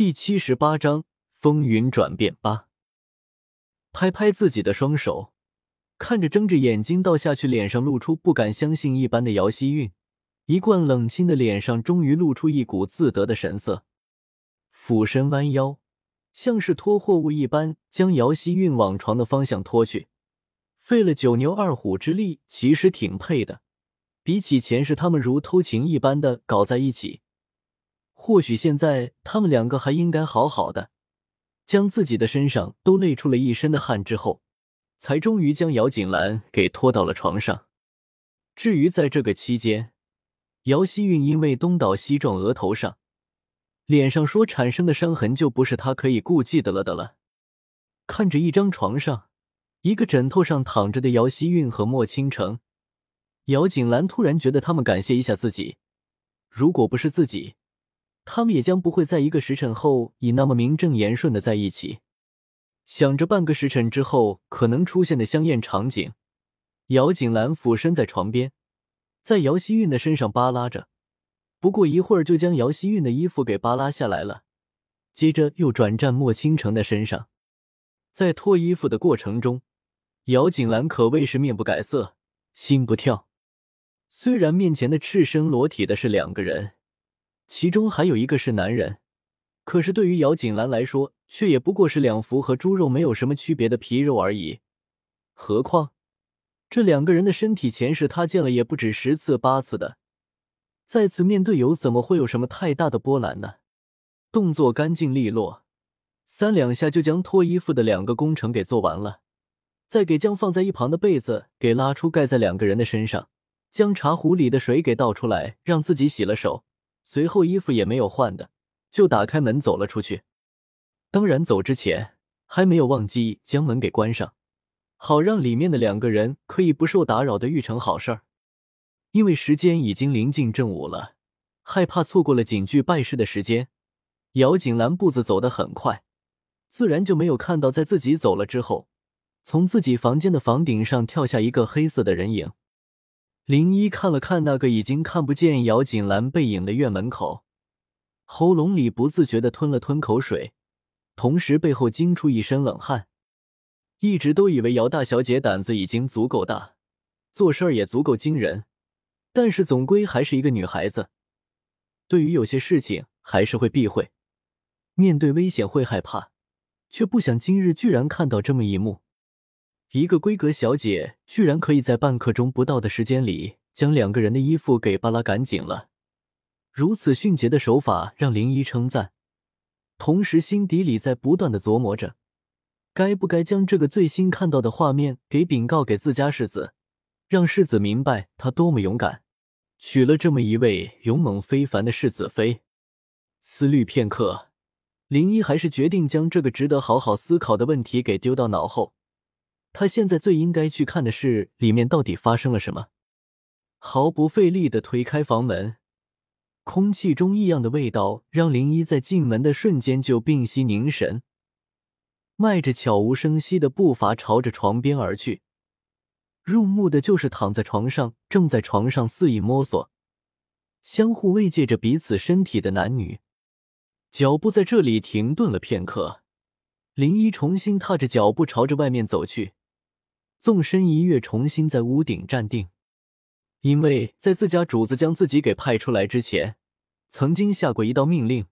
第七十八章风云转变八。拍拍自己的双手，看着睁着眼睛倒下去、脸上露出不敢相信一般的姚希韵，一贯冷清的脸上终于露出一股自得的神色。俯身弯腰，像是拖货物一般，将姚希韵往床的方向拖去。费了九牛二虎之力，其实挺配的。比起前世他们如偷情一般的搞在一起。或许现在他们两个还应该好好的，将自己的身上都累出了一身的汗之后，才终于将姚锦兰给拖到了床上。至于在这个期间，姚希韵因为东倒西撞，额头上、脸上说产生的伤痕就不是他可以顾忌的了的了。看着一张床上，一个枕头上躺着的姚希韵和莫倾城，姚锦兰突然觉得他们感谢一下自己，如果不是自己。他们也将不会在一个时辰后以那么名正言顺的在一起。想着半个时辰之后可能出现的香艳场景，姚锦兰俯身在床边，在姚希韵的身上扒拉着。不过一会儿就将姚希韵的衣服给扒拉下来了，接着又转战莫倾城的身上。在脱衣服的过程中，姚锦兰可谓是面不改色，心不跳。虽然面前的赤身裸体的是两个人。其中还有一个是男人，可是对于姚锦兰来说，却也不过是两幅和猪肉没有什么区别的皮肉而已。何况这两个人的身体，前世他见了也不止十次八次的，再次面对又怎么会有什么太大的波澜呢？动作干净利落，三两下就将脱衣服的两个工程给做完了，再给将放在一旁的被子给拉出，盖在两个人的身上，将茶壶里的水给倒出来，让自己洗了手。随后衣服也没有换的，就打开门走了出去。当然，走之前还没有忘记将门给关上，好让里面的两个人可以不受打扰的育成好事儿。因为时间已经临近正午了，害怕错过了景剧拜师的时间，姚景兰步子走得很快，自然就没有看到在自己走了之后，从自己房间的房顶上跳下一个黑色的人影。林一看了看那个已经看不见姚锦兰背影的院门口，喉咙里不自觉的吞了吞口水，同时背后惊出一身冷汗。一直都以为姚大小姐胆子已经足够大，做事儿也足够惊人，但是总归还是一个女孩子，对于有些事情还是会避讳，面对危险会害怕，却不想今日居然看到这么一幕。一个闺阁小姐居然可以在半刻钟不到的时间里将两个人的衣服给扒拉干净了，如此迅捷的手法让林一称赞，同时心底里在不断的琢磨着，该不该将这个最新看到的画面给禀告给自家世子，让世子明白他多么勇敢，娶了这么一位勇猛非凡的世子妃。思虑片刻，林一还是决定将这个值得好好思考的问题给丢到脑后。他现在最应该去看的是里面到底发生了什么。毫不费力的推开房门，空气中异样的味道让林一在进门的瞬间就屏息凝神，迈着悄无声息的步伐朝着床边而去。入目的就是躺在床上，正在床上肆意摸索、相互慰藉着彼此身体的男女。脚步在这里停顿了片刻，林一重新踏着脚步朝着外面走去。纵身一跃，重新在屋顶站定。因为在自家主子将自己给派出来之前，曾经下过一道命令：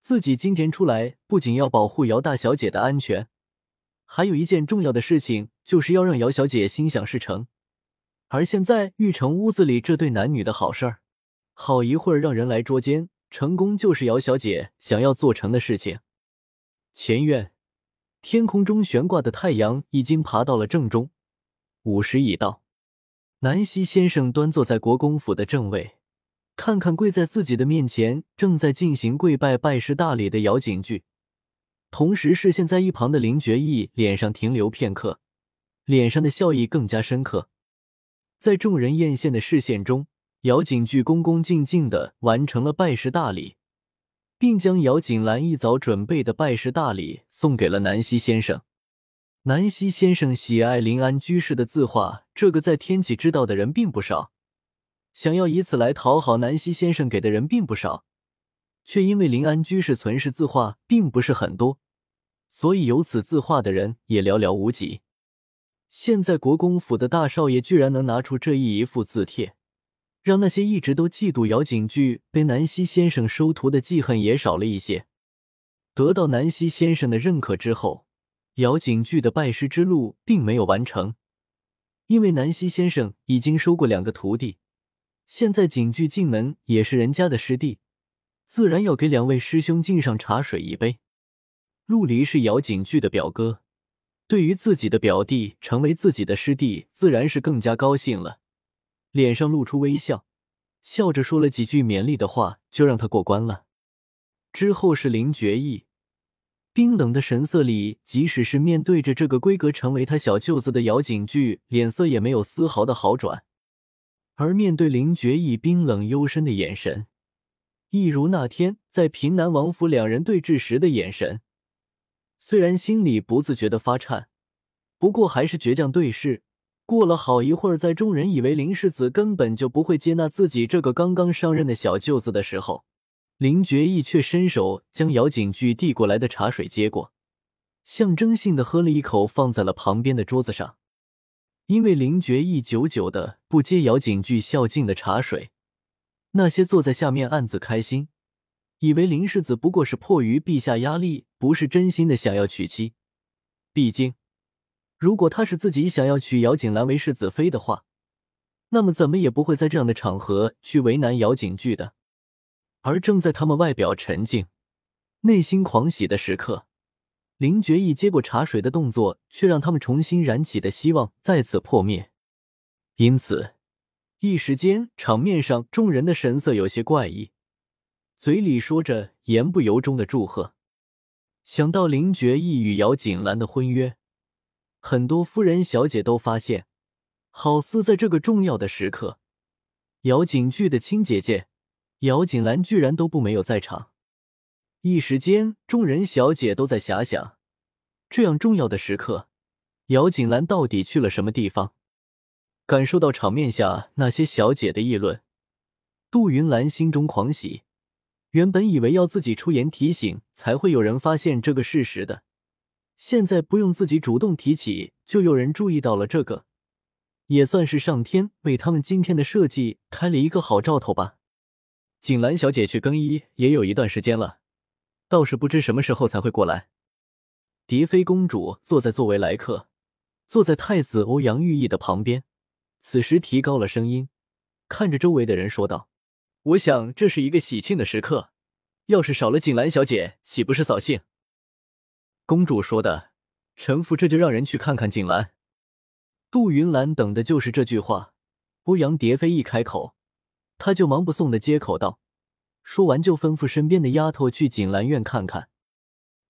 自己今天出来，不仅要保护姚大小姐的安全，还有一件重要的事情，就是要让姚小姐心想事成。而现在玉成屋子里这对男女的好事儿，好一会儿让人来捉奸，成功就是姚小姐想要做成的事情。前院天空中悬挂的太阳已经爬到了正中。午时已到，南希先生端坐在国公府的正位，看看跪在自己的面前正在进行跪拜拜师大礼的姚景句，同时视线在一旁的林觉义脸上停留片刻，脸上的笑意更加深刻。在众人艳羡的视线中，姚景句恭恭敬敬的完成了拜师大礼，并将姚景兰一早准备的拜师大礼送给了南希先生。南希先生喜爱临安居士的字画，这个在天启知道的人并不少，想要以此来讨好南希先生给的人并不少，却因为临安居士存世字画并不是很多，所以有此字画的人也寥寥无几。现在国公府的大少爷居然能拿出这一一幅字帖，让那些一直都嫉妒姚景句被南溪先生收徒的记恨也少了一些。得到南溪先生的认可之后，姚景句的拜师之路并没有完成，因为南溪先生已经收过两个徒弟，现在景句进门也是人家的师弟。自然要给两位师兄敬上茶水一杯。陆离是姚景句的表哥，对于自己的表弟成为自己的师弟，自然是更加高兴了，脸上露出微笑，笑着说了几句勉励的话，就让他过关了。之后是林觉意，冰冷的神色里，即使是面对着这个规格成为他小舅子的姚景句，脸色也没有丝毫的好转，而面对林觉意冰冷幽深的眼神。一如那天在平南王府两人对峙时的眼神，虽然心里不自觉的发颤，不过还是倔强对视。过了好一会儿，在众人以为林世子根本就不会接纳自己这个刚刚上任的小舅子的时候，林觉意却伸手将姚景句递过来的茶水接过，象征性的喝了一口，放在了旁边的桌子上。因为林觉意久久的不接姚景句孝敬的茶水。那些坐在下面暗自开心，以为林世子不过是迫于陛下压力，不是真心的想要娶妻。毕竟，如果他是自己想要娶姚景兰为世子妃的话，那么怎么也不会在这样的场合去为难姚景句的。而正在他们外表沉静、内心狂喜的时刻，林觉意接过茶水的动作，却让他们重新燃起的希望再次破灭。因此。一时间，场面上众人的神色有些怪异，嘴里说着言不由衷的祝贺。想到林觉意与姚锦兰的婚约，很多夫人小姐都发现，好似在这个重要的时刻，姚景句的亲姐姐姚锦兰居然都不没有在场。一时间，众人小姐都在遐想，这样重要的时刻，姚锦兰到底去了什么地方？感受到场面下那些小姐的议论，杜云兰心中狂喜。原本以为要自己出言提醒才会有人发现这个事实的，现在不用自己主动提起，就有人注意到了这个，也算是上天为他们今天的设计开了一个好兆头吧。锦兰小姐去更衣也有一段时间了，倒是不知什么时候才会过来。蝶妃公主坐在作为来客，坐在太子欧阳玉翼的旁边。此时提高了声音，看着周围的人说道：“我想这是一个喜庆的时刻，要是少了锦兰小姐，岂不是扫兴？”公主说的，臣服这就让人去看看锦兰。杜云兰等的就是这句话。欧阳蝶飞一开口，他就忙不送的接口道，说完就吩咐身边的丫头去锦兰院看看。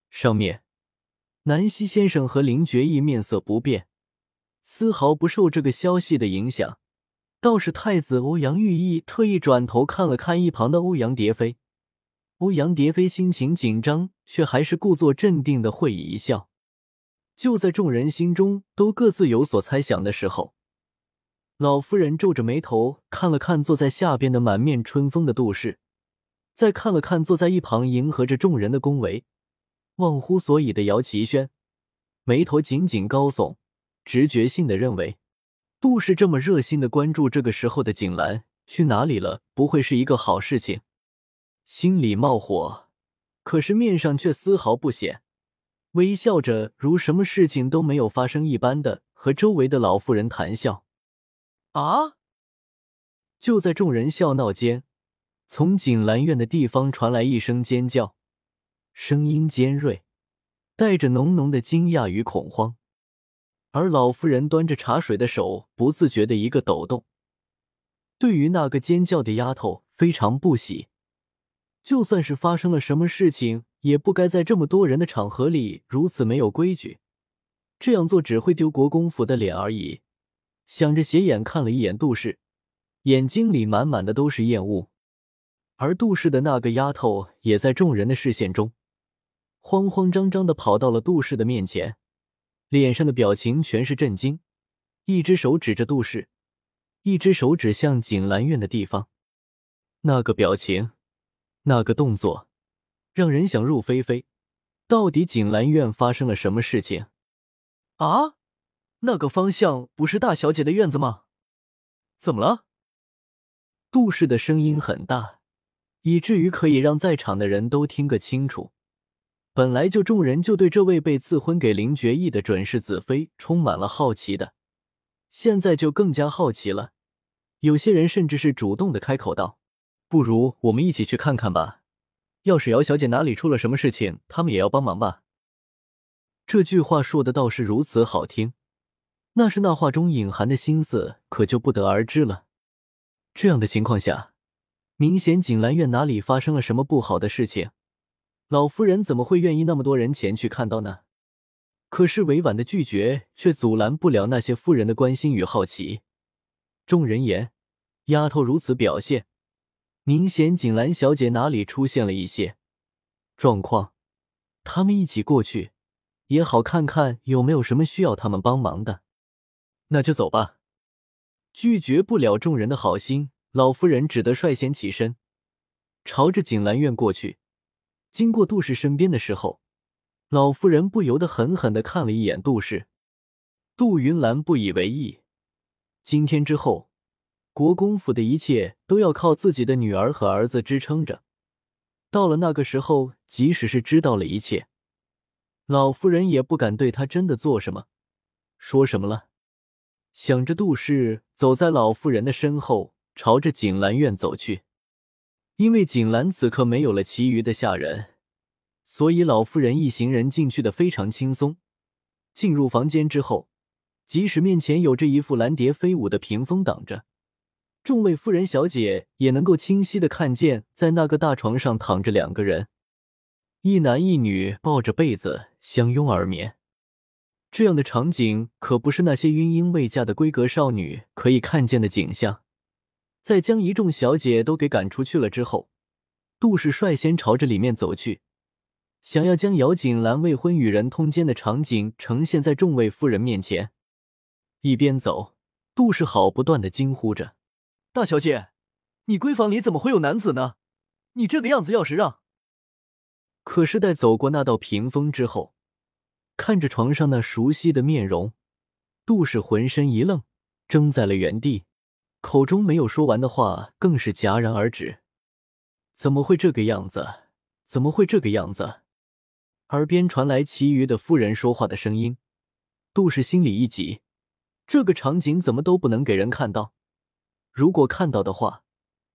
上面，南希先生和林觉意面色不变。丝毫不受这个消息的影响，倒是太子欧阳玉翼特意转头看了看一旁的欧阳蝶飞。欧阳蝶飞心情紧张，却还是故作镇定的会意一笑。就在众人心中都各自有所猜想的时候，老夫人皱着眉头看了看坐在下边的满面春风的杜氏，再看了看坐在一旁迎合着众人的恭维、忘乎所以的姚奇轩，眉头紧紧高耸。直觉性的认为，杜氏这么热心的关注这个时候的景兰去哪里了，不会是一个好事情。心里冒火，可是面上却丝毫不显，微笑着如什么事情都没有发生一般的和周围的老妇人谈笑。啊！就在众人笑闹间，从景兰院的地方传来一声尖叫，声音尖锐，带着浓浓的惊讶与恐慌。而老妇人端着茶水的手不自觉的一个抖动，对于那个尖叫的丫头非常不喜。就算是发生了什么事情，也不该在这么多人的场合里如此没有规矩。这样做只会丢国公府的脸而已。想着，斜眼看了一眼杜氏，眼睛里满满的都是厌恶。而杜氏的那个丫头也在众人的视线中，慌慌张张的跑到了杜氏的面前。脸上的表情全是震惊，一只手指着杜氏，一只手指向锦兰院的地方。那个表情，那个动作，让人想入非非。到底锦兰院发生了什么事情？啊，那个方向不是大小姐的院子吗？怎么了？杜氏的声音很大，以至于可以让在场的人都听个清楚。本来就众人就对这位被赐婚给林觉义的准世子妃充满了好奇的，现在就更加好奇了。有些人甚至是主动的开口道：“不如我们一起去看看吧。”要是姚小姐哪里出了什么事情，他们也要帮忙吧。这句话说的倒是如此好听，那是那话中隐含的心思，可就不得而知了。这样的情况下，明显锦兰院哪里发生了什么不好的事情，老夫人怎么会愿意那么多人前去看到呢？可是委婉的拒绝却阻拦不了那些夫人的关心与好奇。众人言，丫头如此表现。明显锦兰小姐哪里出现了一些状况，他们一起过去也好看看有没有什么需要他们帮忙的。那就走吧。拒绝不了众人的好心，老夫人只得率先起身，朝着锦兰院过去。经过杜氏身边的时候，老夫人不由得狠狠的看了一眼杜氏。杜云兰不以为意，今天之后。国公府的一切都要靠自己的女儿和儿子支撑着。到了那个时候，即使是知道了一切，老夫人也不敢对他真的做什么、说什么了。想着，杜氏走在老妇人的身后，朝着锦兰院走去。因为锦兰此刻没有了其余的下人，所以老妇人一行人进去的非常轻松。进入房间之后，即使面前有着一副蓝蝶飞舞的屏风挡着。众位夫人、小姐也能够清晰的看见，在那个大床上躺着两个人，一男一女抱着被子相拥而眠。这样的场景可不是那些晕婴未嫁的闺阁少女可以看见的景象。在将一众小姐都给赶出去了之后，杜氏率先朝着里面走去，想要将姚锦兰未婚与人通奸的场景呈现在众位夫人面前。一边走，杜氏好不断的惊呼着。大小姐，你闺房里怎么会有男子呢？你这个样子要是让……可是待走过那道屏风之后，看着床上那熟悉的面容，杜氏浑身一愣，怔在了原地，口中没有说完的话更是戛然而止。怎么会这个样子？怎么会这个样子？耳边传来其余的夫人说话的声音，杜氏心里一急，这个场景怎么都不能给人看到。如果看到的话，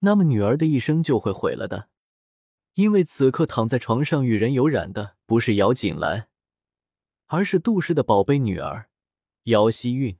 那么女儿的一生就会毁了的。因为此刻躺在床上与人有染的不是姚锦兰，而是杜氏的宝贝女儿姚希韵。